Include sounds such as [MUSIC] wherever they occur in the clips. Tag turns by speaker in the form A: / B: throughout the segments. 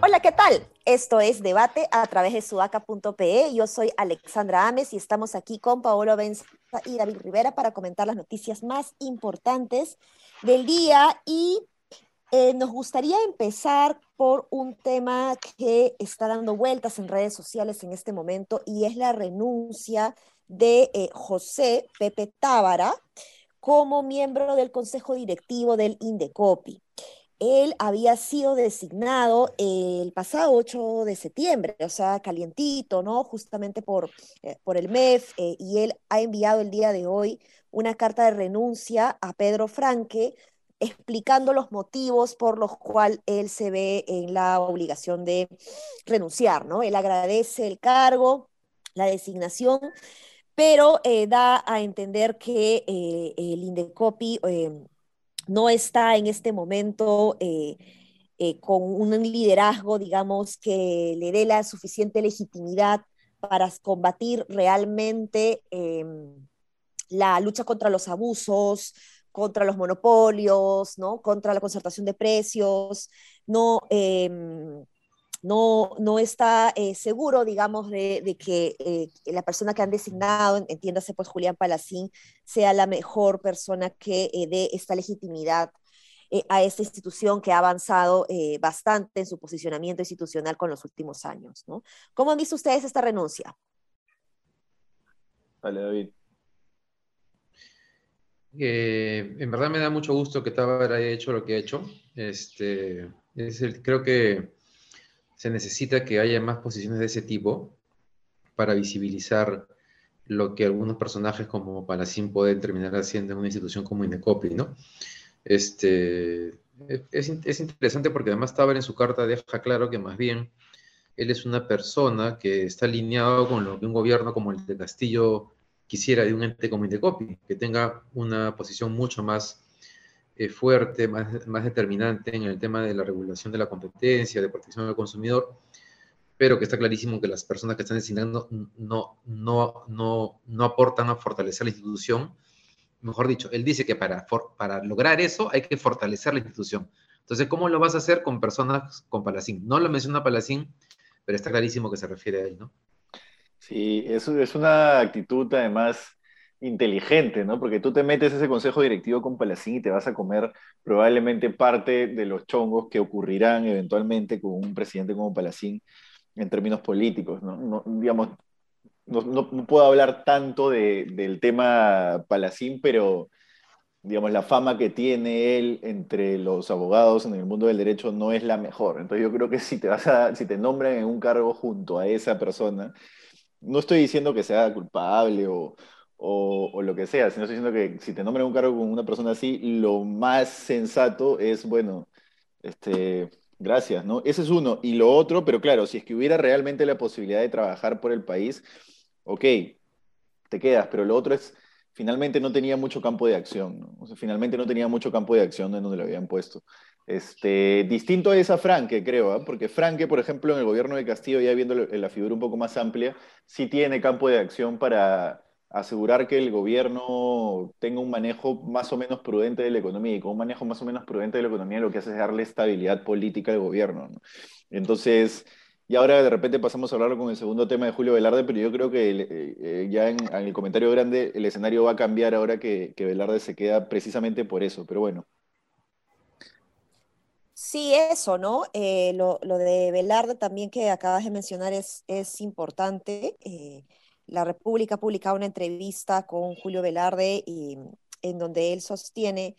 A: Hola, ¿qué tal? Esto es Debate a través de sudaca.pe. Yo soy Alexandra Ames y estamos aquí con Paolo Benza y David Rivera para comentar las noticias más importantes del día y eh, nos gustaría empezar por un tema que está dando vueltas en redes sociales en este momento y es la renuncia de eh, José Pepe Tábara como miembro del Consejo Directivo del Indecopi él había sido designado el pasado 8 de septiembre, o sea, calientito, ¿no? Justamente por, eh, por el MEF, eh, y él ha enviado el día de hoy una carta de renuncia a Pedro Franque, explicando los motivos por los cuales él se ve en la obligación de renunciar, ¿no? Él agradece el cargo, la designación, pero eh, da a entender que el Indecopi no está en este momento eh, eh, con un liderazgo, digamos, que le dé la suficiente legitimidad para combatir realmente em, la lucha contra los abusos, contra los monopolios, ¿no? contra la concertación de precios, no, em, no, no está eh, seguro, digamos, de, que eh, la persona que han designado, entiéndase pues Julián Palacín, sea la mejor persona que eh, dé esta legitimidad a esta institución que ha avanzado bastante en su posicionamiento institucional con los últimos años. ¿no? ¿Cómo han visto ustedes esta renuncia?
B: Dale, David.
C: En verdad me da mucho gusto que Tabar haya hecho lo que ha hecho. Este, es el, creo que se necesita que haya más posiciones de ese tipo para visibilizar lo que algunos personajes como Palacín pueden terminar haciendo en una institución como Indecopi, ¿no? Este, es, es, interesante porque además Tabar en su carta deja claro que más bien él es una persona que está alineado con lo que un gobierno como el de Castillo quisiera de un ente como Indecopi, que tenga una posición mucho más eh, fuerte, más, más determinante en el tema de la regulación de la competencia, de protección del consumidor, pero que está clarísimo que las personas que están designando no, no, no, no aportan a fortalecer la institución. Mejor dicho, él dice que para, para lograr eso hay que fortalecer la institución. Entonces, ¿cómo lo vas a hacer con personas con Palacín? No lo menciona Palacín, pero está clarísimo que se refiere a él, ¿no?
B: Sí, eso es una actitud además inteligente, ¿no? Porque tú te metes ese consejo directivo con Palacín y te vas a comer probablemente parte de los chongos que ocurrirán eventualmente con un presidente como Palacín en términos políticos, ¿no? digamos, no, puedo hablar tanto del tema Palacín, pero digamos, la fama que tiene él entre los abogados en el mundo del derecho no es la mejor. Entonces yo creo que si te vas a, si te nombran en un cargo junto a esa persona, no estoy diciendo que sea culpable o, o, lo que sea, sino estoy diciendo que si te nombran un cargo con una persona así, lo más sensato es, bueno, este, gracias, ¿no? Ese es uno. Y lo otro, pero claro, si es que hubiera realmente la posibilidad de trabajar por el país, ok, te quedas, pero lo otro es, finalmente no tenía mucho campo de acción, ¿no? O sea, finalmente no tenía mucho campo de acción en donde lo habían puesto. Este, distinto es a Franque, creo, ¿eh? porque Franque, por ejemplo, en el gobierno de Castillo, ya viendo la figura un poco más amplia, sí tiene campo de acción para asegurar que el gobierno tenga un manejo más o menos prudente de la economía y con un manejo más o menos prudente de la economía lo que hace es darle estabilidad política al gobierno. Entonces, y ahora de repente pasamos a hablar con el segundo tema de Julio Velarde, pero yo creo que eh, ya en, el comentario grande el escenario va a cambiar ahora que, Velarde se queda precisamente por eso, pero bueno.
A: Sí, eso, ¿no? Eh, lo, de Velarde también que acabas de mencionar es, es importante. La República ha publicado una entrevista con Julio Velarde y, en donde él sostiene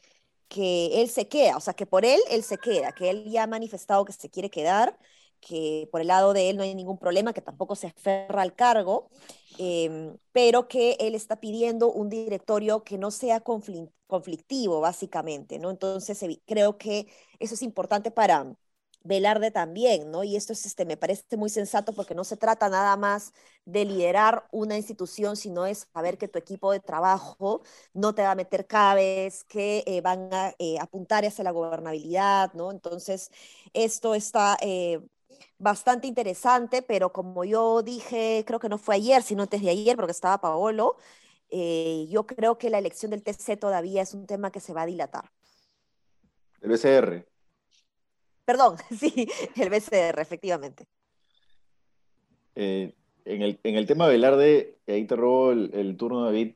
A: que él se queda, o sea, que por él él se queda, que él ya ha manifestado que se quiere quedar, que por el lado de él no hay ningún problema, que tampoco se aferra al cargo, em, pero que él está pidiendo un directorio que no sea conflictivo, básicamente, ¿no? Entonces, creo que eso es importante para, Velarde también, ¿no? Y esto es, este, me parece muy sensato porque no se trata nada más de liderar una institución, sino es saber que tu equipo de trabajo no te va a meter cabes, que eh, van a eh, apuntar hacia la gobernabilidad, ¿no? Entonces, esto está, eh, bastante interesante, pero como yo dije, creo que no fue ayer, sino antes de ayer, porque estaba Paolo, eh, yo creo que la elección del TC todavía es un tema que se va a dilatar.
B: El BCR.
A: Perdón, [LAUGHS] sí, el BCR, efectivamente.
B: Eh, en, el, en, el, tema de Velarde, ahí te robo el, el, turno, David.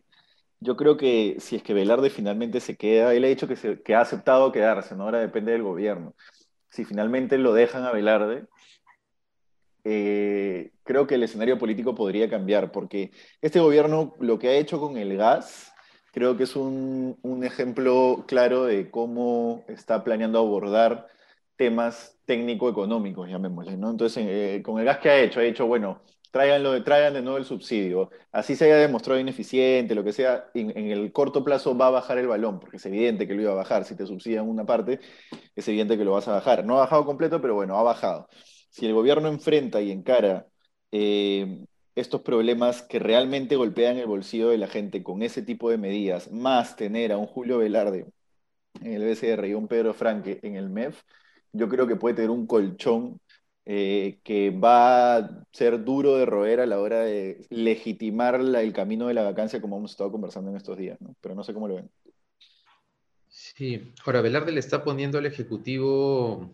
B: Yo creo que si es que Velarde finalmente se queda, él ha dicho que, se, que ha aceptado quedarse, ¿no? Ahora depende del gobierno. Si finalmente lo dejan a Velarde, eh, creo que el escenario político podría cambiar, porque este gobierno lo que ha hecho con el gas, creo que es un, un ejemplo claro de cómo está planeando abordar temas técnico-económicos, llamémosle, ¿no? Entonces, eh, con el gas que ha hecho, ha hecho, bueno, tráiganlo, traigan de nuevo el subsidio, así se haya demostrado ineficiente, lo que sea, en, el corto plazo va a bajar el balón, porque es evidente que lo iba a bajar, si te subsidian una parte, es evidente que lo vas a bajar. No ha bajado completo, pero bueno, ha bajado. Si el gobierno enfrenta y encara eh, estos problemas que realmente golpean el bolsillo de la gente con ese tipo de medidas, más tener a un Julio Velarde en el BCR y un Pedro Franque en el MEF, yo creo que puede tener un colchón eh, que va a ser duro de roer a la hora de legitimar el camino de la vacancia como hemos estado conversando en estos días, pero no sé cómo lo ven.
C: Sí, ahora Velarde le está poniendo al Ejecutivo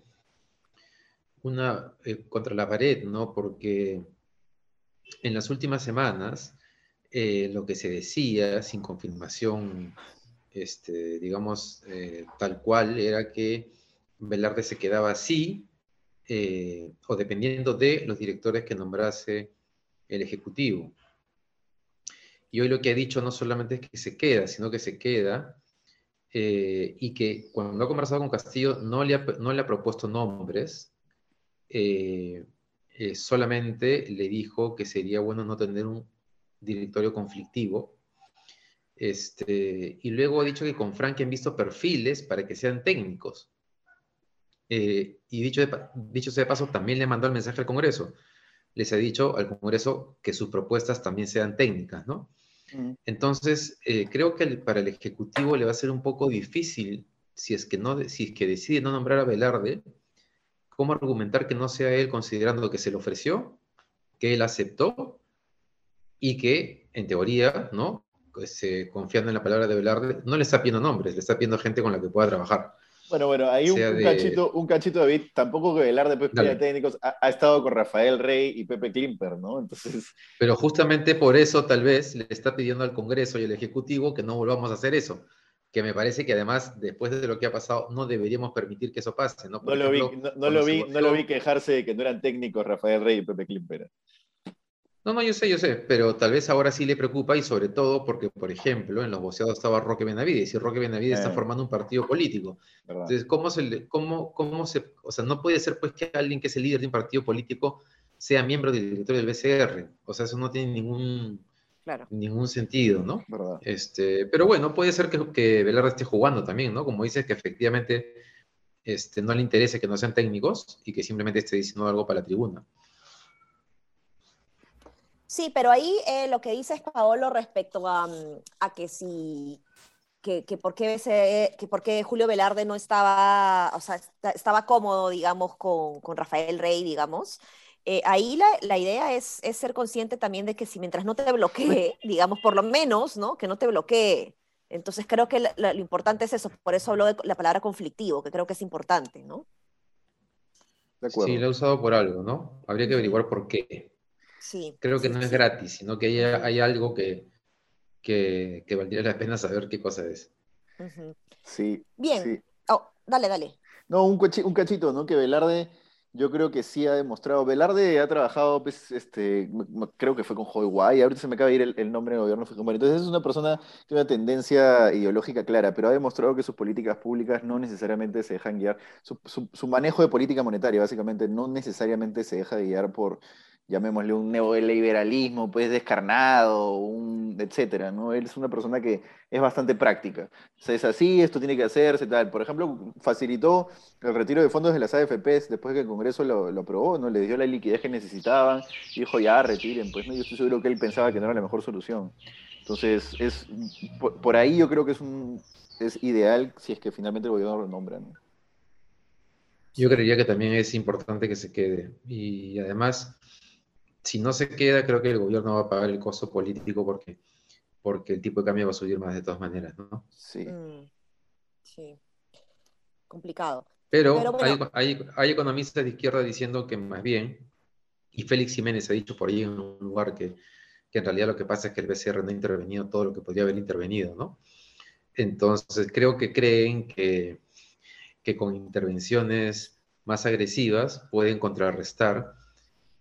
C: una eh, contra la pared, ¿no? Porque en las últimas semanas eh, lo que se decía, sin confirmación, este, digamos, tal cual, era que Velarde se quedaba así, o dependiendo de los directores que nombrase el Ejecutivo. Y hoy lo que ha dicho no solamente es que se queda, sino que se queda y que cuando ha conversado con Castillo no le no le ha propuesto nombres, eh, eh, solamente le dijo que sería bueno no tener un directorio conflictivo. Este, y luego ha dicho que con Frank han visto perfiles para que sean técnicos. Eh, y dicho, de, dicho sea de paso, también le mandó el mensaje al Congreso. Les ha dicho al Congreso que sus propuestas también sean técnicas, ¿no? Mm. Entonces, creo que para el Ejecutivo le va a ser un poco difícil, si es que, no, si es que decide no nombrar a Velarde, cómo argumentar que no sea él considerando que se le ofreció, que él aceptó y que, en teoría, ¿no? Pues, eh, confiando en la palabra de Velarde, no le está pidiendo nombres, le está pidiendo gente con la que pueda trabajar.
B: Bueno, bueno, ahí un, cachito, un cachito, David, tampoco que Velarde, pues, técnicos, ha, ha, estado con Rafael Rey y Pepe Klimper, ¿no? Entonces...
C: Pero justamente por eso, tal vez, le está pidiendo al Congreso y al Ejecutivo que no volvamos a hacer eso que me parece que además, después de lo que ha pasado, no deberíamos permitir que eso pase.
B: No, no, lo, vi, no, lo, vi, no lo vi quejarse de que no eran técnicos Rafael Rey y Pepe Klimper.
C: No, no, yo sé, yo sé, pero tal vez ahora sí le preocupa y sobre todo porque, por ejemplo, en los boceados estaba Roque Benavides y Roque Benavides está eh. formando un partido político. Entonces, ¿cómo se, cómo, ¿cómo se, o sea, no puede ser pues que alguien que es el líder de un partido político sea miembro del directorio del BCR? O sea, eso no tiene ningún, Ningún sentido, ¿no? Este, pero bueno, puede ser que, que, Velarde esté jugando también, ¿no? Como dices, que efectivamente este, no le interese que no sean técnicos y que simplemente esté diciendo algo para la tribuna.
A: Sí, pero ahí eh, lo que dice es Paolo respecto a, mm, a que si que, que, por qué ese, que por qué Julio Velarde no estaba, o sea, estaba cómodo, digamos, con, con Rafael Rey, digamos. Eh, ahí la, la idea es, es, ser consciente también de que si mientras no te bloquee, [LAUGHS] digamos, por lo menos, ¿no? Que no te bloquee. Entonces creo que la, la, lo importante es eso, por eso hablo de la palabra conflictivo, que creo que es importante, ¿no?
C: Sí, lo he usado por algo, ¿no? Habría que averiguar por qué. Sí. Creo que sí, no es gratis, sino que hay, hay algo que, que, que, valdría la pena saber qué cosa es.
B: Uh -huh. Sí.
A: Bien. Oh, dale, dale.
B: No, un, un cachito, ¿no? Que Velarde yo creo que sí ha demostrado. Velarde ha trabajado, pues, este, creo que fue con Joy Guay, ahorita se me acaba de ir el, el nombre del gobierno. Entonces es una persona que tiene una tendencia ideológica clara, pero ha demostrado que sus políticas públicas no necesariamente se dejan guiar. Su, su, su manejo de política monetaria, básicamente, no necesariamente se deja guiar por llamémosle un neoliberalismo pues descarnado, un, etcétera, ¿no? Él es una persona que es bastante práctica. Es así, esto tiene que hacerse, tal. Por ejemplo, facilitó el retiro de fondos de las AFPs después que el Congreso lo, aprobó, ¿no? Le dio la liquidez que necesitaban dijo, ya, retiren, pues, ¿no? Yo estoy seguro que él pensaba que no era la mejor solución. Entonces, es, por, ahí yo creo que es, un, es ideal si es que finalmente el gobierno lo nombra, ¿no?
C: Yo creería que también es importante que se quede. Y además, si no se queda, creo que el gobierno va a pagar el costo político porque, porque el tipo de cambio va a subir más de todas maneras, ¿no?
B: Sí. Mm,
A: sí. Complicado.
C: Pero, hay, hay, economistas de izquierda diciendo que más bien, y Félix Jiménez ha dicho por ahí en un lugar que, que en realidad lo que pasa es que el BCR no ha intervenido todo lo que podría haber intervenido, ¿no? Entonces, creo que creen que, que con intervenciones más agresivas pueden contrarrestar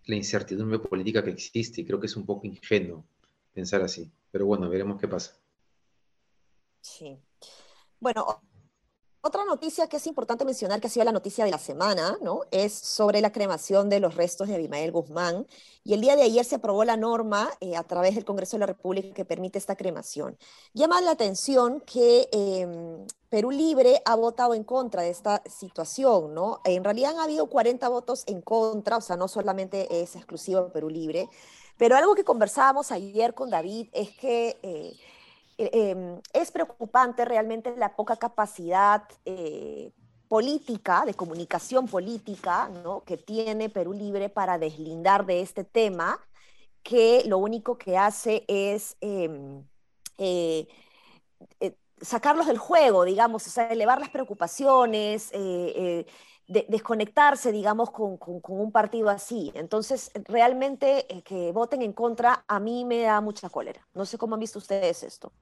C: la incertidumbre política que existe y creo que es un poco ingenuo pensar así. Pero bueno, veremos qué pasa.
A: Sí. Bueno, otra noticia que es importante mencionar, que ha sido la noticia de la semana, ¿no? Es sobre la cremación de los restos de Abimael Guzmán. Y el día de ayer se aprobó la norma eh, a través del Congreso de la República que permite esta cremación. Llama la atención que em, Perú Libre ha votado en contra de esta situación, ¿no? En realidad han habido 40 votos en contra, o sea, no solamente es exclusivo Perú Libre, pero algo que conversábamos ayer con David es que... Eh, eh, em, es preocupante realmente la poca capacidad eh, política, de comunicación política, que tiene Perú Libre para deslindar de este tema, que lo único que hace es em, eh, sacarlos del juego, digamos, o sea, elevar las preocupaciones, desconectarse, digamos, con, un partido así. Entonces, realmente que voten en contra a mí me da mucha cólera. No sé cómo han visto ustedes esto.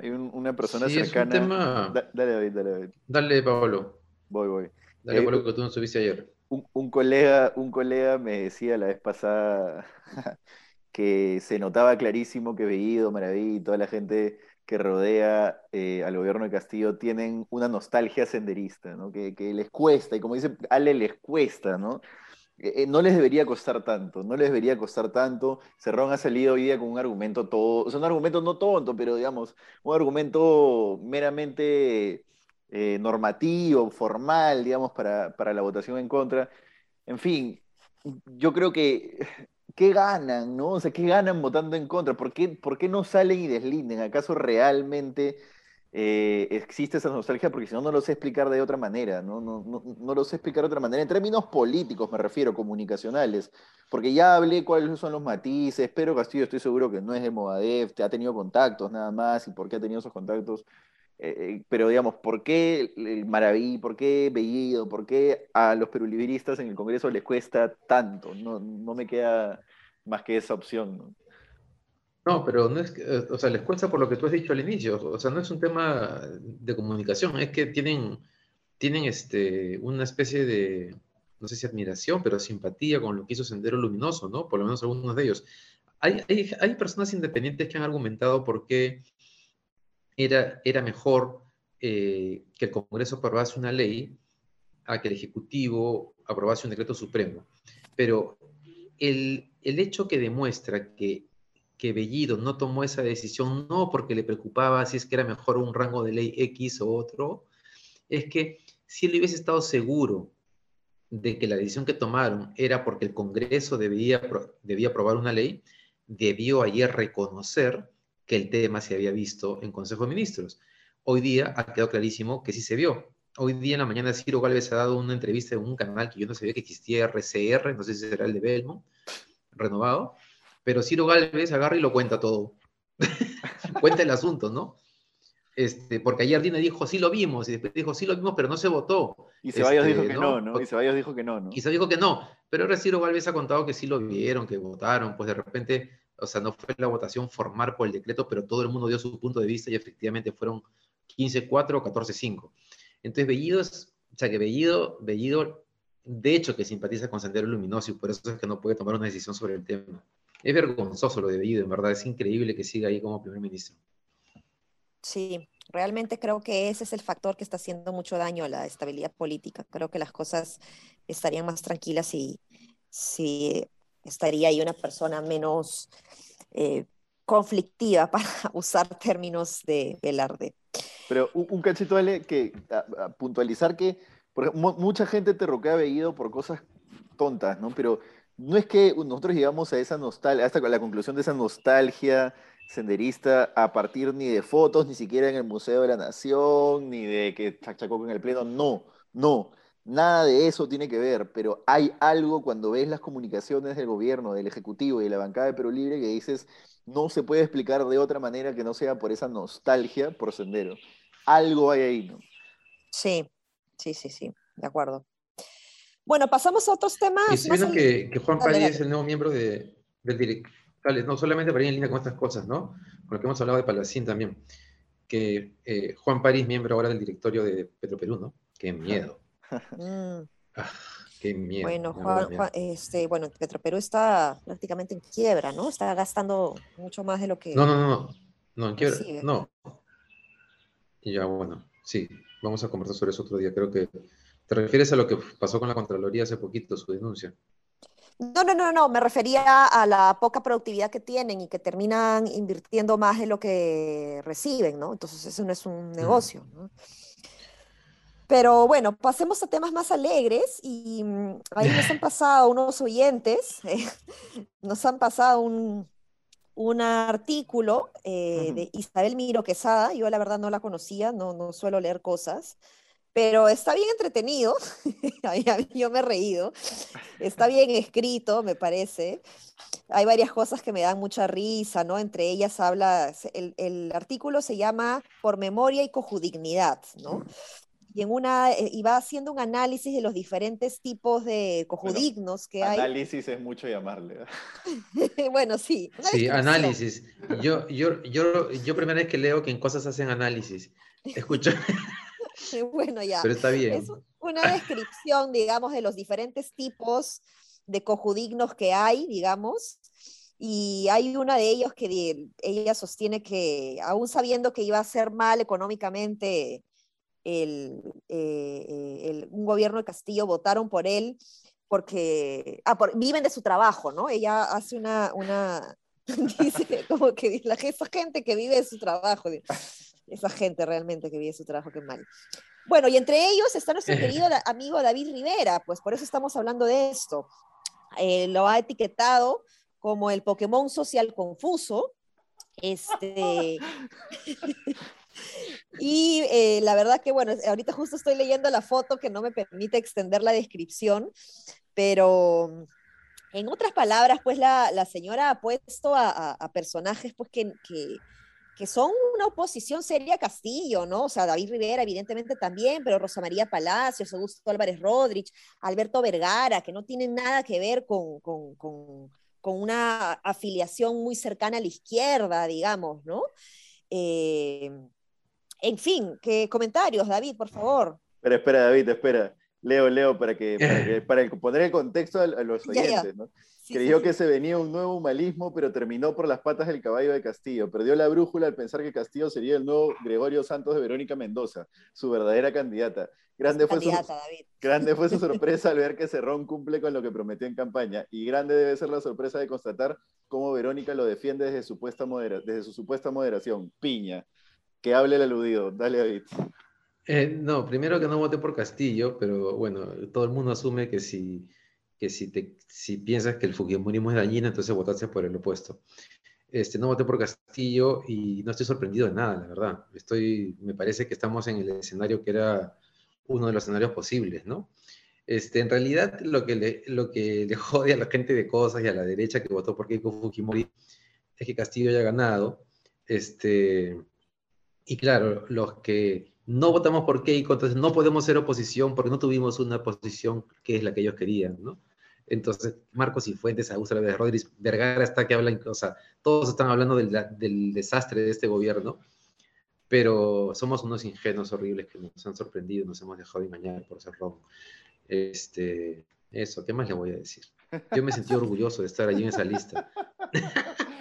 B: Hay una persona cercana.
C: dale, David, dale, David. Dale, Pablo.
B: Voy, voy.
C: Dale, Pablo, que tú no subiste ayer.
B: Un, colega, un colega me decía la vez pasada [LAUGHS] que se notaba clarísimo que Bellido, Maraví y toda la gente que rodea eh, al gobierno de Castillo tienen una nostalgia senderista, ¿no? Que, que, les cuesta, y como dice Ale, les cuesta, ¿no? Eh, no les debería costar tanto, no les debería costar tanto. Cerrón ha salido hoy día con un argumento todo, o sea, un argumento no tonto, pero digamos, un argumento meramente eh, normativo, formal, digamos, para, para, la votación en contra. En fin, yo creo que, ¿qué ganan, no? O sea, ¿qué ganan votando en contra? ¿Por qué, por qué no salen y deslinden? ¿Acaso realmente eh, existe esa nostalgia porque si no, no lo sé explicar de otra manera, ¿no? No, no, no, lo sé explicar de otra manera, en términos políticos me refiero, comunicacionales, porque ya hablé cuáles son los matices, pero Castillo estoy seguro que no es de Movadef, ha tenido contactos nada más, y por qué ha tenido esos contactos, eh, eh, pero digamos, ¿por qué el Maraví, por qué Bellido, por qué a los peruliberistas en el Congreso les cuesta tanto? No, no me queda más que esa opción, ¿no?
C: No, pero no es que, eh, o sea, les cuesta por lo que tú has dicho al inicio, o sea, no es un tema de comunicación, es que tienen, tienen este, una especie de, no sé si admiración, pero simpatía con lo que hizo Sendero Luminoso, ¿no? Por lo menos algunos de ellos. Hay, hay, personas independientes que han argumentado por qué era, era mejor eh, que el Congreso aprobase una ley a que el Ejecutivo aprobase un decreto supremo. Pero el, el hecho que demuestra que que Bellido no tomó esa decisión, no porque le preocupaba si es que era mejor un rango de ley X o otro, es que si él hubiese estado seguro de que la decisión que tomaron era porque el Congreso debía, debía aprobar una ley, debió ayer reconocer que el tema se había visto en Consejo de Ministros. Hoy día ha quedado clarísimo que sí se vio. Hoy día en la mañana Ciro Gálvez ha dado una entrevista en un canal que yo no sabía que existía, RCR, no sé si será el de Belmont, renovado, pero Ciro Galvez agarra y lo cuenta todo. [LAUGHS] cuenta el asunto, ¿no? Este, porque ayer Dina dijo, sí lo vimos, y después dijo, sí lo vimos, pero no se votó.
B: Y Ceballos dijo que no, ¿no? Y Ceballos dijo que no, ¿no?
C: Y se dijo que no, pero ahora Ciro Galvez ha contado que sí lo vieron, que votaron, pues de repente, o sea, no fue la votación formal por el decreto, pero todo el mundo dio su punto de vista y efectivamente fueron 15-4 o 14-5. Entonces, Bellido es, o sea, que Bellido, Bellido, de hecho, que simpatiza con Sendero Luminoso y por eso es que no puede tomar una decisión sobre el tema. Es vergonzoso lo de Bellido, en verdad, es increíble que siga ahí como primer ministro.
A: Sí, realmente creo que ese es el factor que está haciendo mucho daño a la estabilidad política. Creo que las cosas estarían más tranquilas si, si estaría ahí una persona menos eh, conflictiva [LAUGHS] para usar términos de Velarde.
B: Pero un, cachito, Ale, que puntualizar que mucha gente te roquea a Bellido por cosas tontas, ¿no? Pero no es que nosotros llegamos a esa nostalgia, hasta la conclusión de esa nostalgia senderista a partir ni de fotos, ni siquiera en el Museo de la Nación, ni de que Chachacoco en el Pleno, no, no. Nada de eso tiene que ver, pero hay algo cuando ves las comunicaciones del gobierno, del Ejecutivo y de la bancada de Perú Libre que dices, no se puede explicar de otra manera que no sea por esa nostalgia por Sendero. Algo hay ahí, ¿no?
A: Sí, sí, sí, sí, de acuerdo. Bueno, pasamos a otros temas.
C: Y si que, que, Juan París es el nuevo miembro de, del directorio, no solamente para ir en línea con estas cosas, ¿no? Con lo que hemos hablado de Palacín también, que eh, Juan París, miembro ahora del directorio de Petroperú, ¿no? Qué miedo. [LAUGHS] Mm. Ah, qué miedo.
A: Bueno, Juan, este, bueno, Petroperú está prácticamente en quiebra, ¿no? Está gastando mucho más de lo que...
C: No, no, no, no, no en quiebra, no. Y ya, bueno, sí, vamos a conversar sobre eso otro día. Creo que te refieres a lo que pasó con la Contraloría hace poquito, su denuncia.
A: No, no, no, no, me refería a la poca productividad que tienen y que terminan invirtiendo más de lo que reciben, ¿no? Entonces eso no es un negocio, ¿no? Pero bueno, pasemos a temas más alegres y mm, ahí nos han [LAUGHS] pasado unos oyentes, eh, [LAUGHS] nos han pasado un, un artículo eh, de Isabel Miro Quesada, yo la verdad no la conocía, no, no suelo leer cosas, pero está bien entretenido, [LAUGHS] yo me he reído, está bien escrito, me parece. Hay varias cosas que me dan mucha risa, ¿no? Entre ellas habla, el, el artículo se llama Por memoria y cojudignidad, ¿no? y en una eh, y va haciendo un análisis de los diferentes tipos de cojudignos que hay.
B: Análisis es mucho llamarle. [LAUGHS]
A: bueno, sí.
C: Sí, análisis. Yo, yo, yo, yo primera vez que leo que en cosas hacen análisis. Escucha. [LAUGHS] [LAUGHS]
A: bueno, ya.
C: Pero está bien.
A: Es una descripción, digamos, de los diferentes tipos de cojudignos que hay, digamos. Y hay una de ellos que ella sostiene que, aún sabiendo que iba a ser mal económicamente el, eh, eh, el, un gobierno de Castillo votaron por él porque ah, viven de su trabajo, ¿no? Ella hace una, una [LAUGHS] dice como que la, esa gente que vive de su trabajo, esa gente realmente que vive su trabajo, qué mal. Bueno, y entre ellos está nuestro [LAUGHS] querido amigo David Rivera, pues por eso estamos hablando de esto. Eh, lo ha etiquetado como el Pokémon social confuso. Este, [LAUGHS] Y eh, la verdad que, bueno, ahorita justo estoy leyendo la foto que no me permite extender la descripción, pero en otras palabras, pues la, la señora ha puesto a, a, personajes pues que, que, que, son una oposición seria a Castillo, ¿no? O sea, David Rivera evidentemente también, pero Rosa María Palacios, Augusto Álvarez Rodríguez, Alberto Vergara, que no tienen nada que ver con, con, con, con una afiliación muy cercana a la izquierda, digamos, ¿no? Eh, en fin, ¿qué comentarios, David, por favor?
B: Pero espera, David, espera. Leo, Leo, para que, para, [LAUGHS] poner el contexto a, los oyentes, ¿no? Creyó que se venía un nuevo humanismo, pero terminó por las patas del caballo de Castillo. Perdió la brújula al pensar que Castillo sería el nuevo Gregorio Santos de Verónica Mendoza, su verdadera candidata. Grande, fue, su, grande fue su [LAUGHS] sorpresa al ver que Cerrón cumple con lo que prometió en campaña. Y grande debe ser la sorpresa de constatar cómo Verónica lo defiende desde su, desde su supuesta moderación. Piña. Que hable el aludido. Dale, David.
C: Eh, no, primero que no voté por Castillo, pero bueno, todo el mundo asume que si, que si, te, si piensas que el fujimorismo es dañino, entonces votaste por el opuesto. Este, no voté por Castillo y no estoy sorprendido de nada, la verdad. Estoy, me parece que estamos en el escenario que era uno de los escenarios posibles, ¿no? Este, en realidad, lo que, le, lo que le [LAUGHS] jode a la gente de cosas y a la derecha que votó por Keiko Fujimori es que Castillo haya ganado. Este, y claro, los que no votamos por Keiko, entonces no podemos ser oposición porque no tuvimos una posición que es la que ellos querían, ¿no? Entonces, Marcos y Fuentes, Augusto de Rodríguez, Vergara está que hablan, o sea, todos están hablando del, del, desastre de este gobierno, pero somos unos ingenuos horribles que nos han sorprendido, nos hemos dejado engañar por ser robo. Este, eso, ¿qué más le voy a decir? Yo me sentí orgulloso de estar allí en esa lista.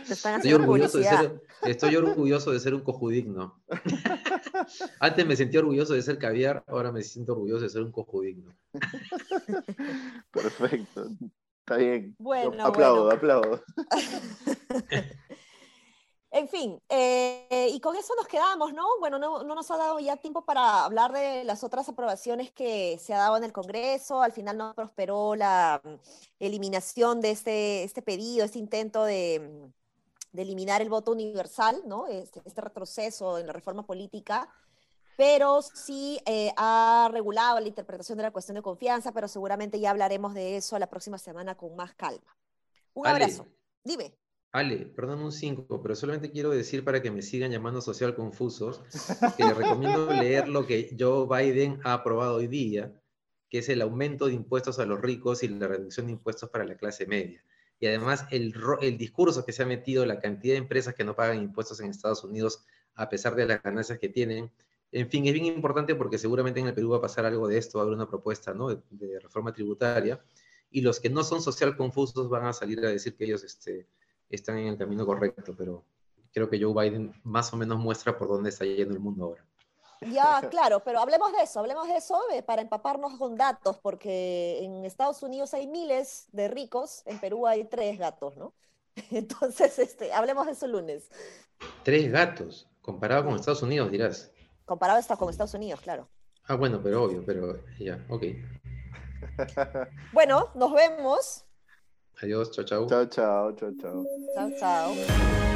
C: estoy, orgulloso de ser, estoy orgulloso de ser un cojudigno. [LAUGHS] Antes me sentí orgulloso de ser caviar, ahora me siento orgulloso de ser un cojudigno. [LAUGHS]
B: Perfecto. Está bien. Bueno, aplaudo, aplaudo. [LAUGHS]
A: En fin, eh, y con eso nos quedamos, ¿no? Bueno, no, no, nos ha dado ya tiempo para hablar de las otras aprobaciones que se ha dado en el Congreso. Al final no prosperó la mm, eliminación de este, este pedido, este intento de, mm, de eliminar el voto universal, ¿no? Este, este, retroceso en la reforma política. pero sí eh, ha regulado la interpretación de la cuestión de confianza, pero seguramente ya hablaremos de eso la próxima semana con más calma. Un abrazo. Dime.
C: Ale, perdón un 5, pero solamente quiero decir para que me sigan llamando social confusos, que les recomiendo [LAUGHS] leer lo que Joe Biden ha aprobado hoy día, que es el aumento de impuestos a los ricos y la reducción de impuestos para la clase media. Y además el, discurso que se ha metido, la cantidad de empresas que no pagan impuestos en Estados Unidos a pesar de las ganancias que tienen. En fin, es bien importante porque seguramente en el Perú va a pasar algo de esto, va a haber una propuesta ¿no? de, de reforma tributaria, y los que no son social confusos van a salir a decir que ellos... Este, están en el camino correcto, pero creo que Joe Biden más o menos muestra por dónde está yendo el mundo ahora.
A: Ya, [LAUGHS] claro, pero hablemos de eso, hablemos de eso eh, para empaparnos con datos, porque en Estados Unidos hay miles de ricos, en Perú hay tres gatos, ¿no? [LAUGHS] Entonces, este, hablemos de eso lunes.
C: Tres gatos, comparado con Estados Unidos, dirás.
A: Comparado está con Estados Unidos, claro.
C: Ah, bueno, pero obvio, pero ya, ok. [LAUGHS]
A: Bueno, nos vemos.
C: Adiós, chao, chao.
B: Chao, chao, chao, chao.
A: Chao, chao.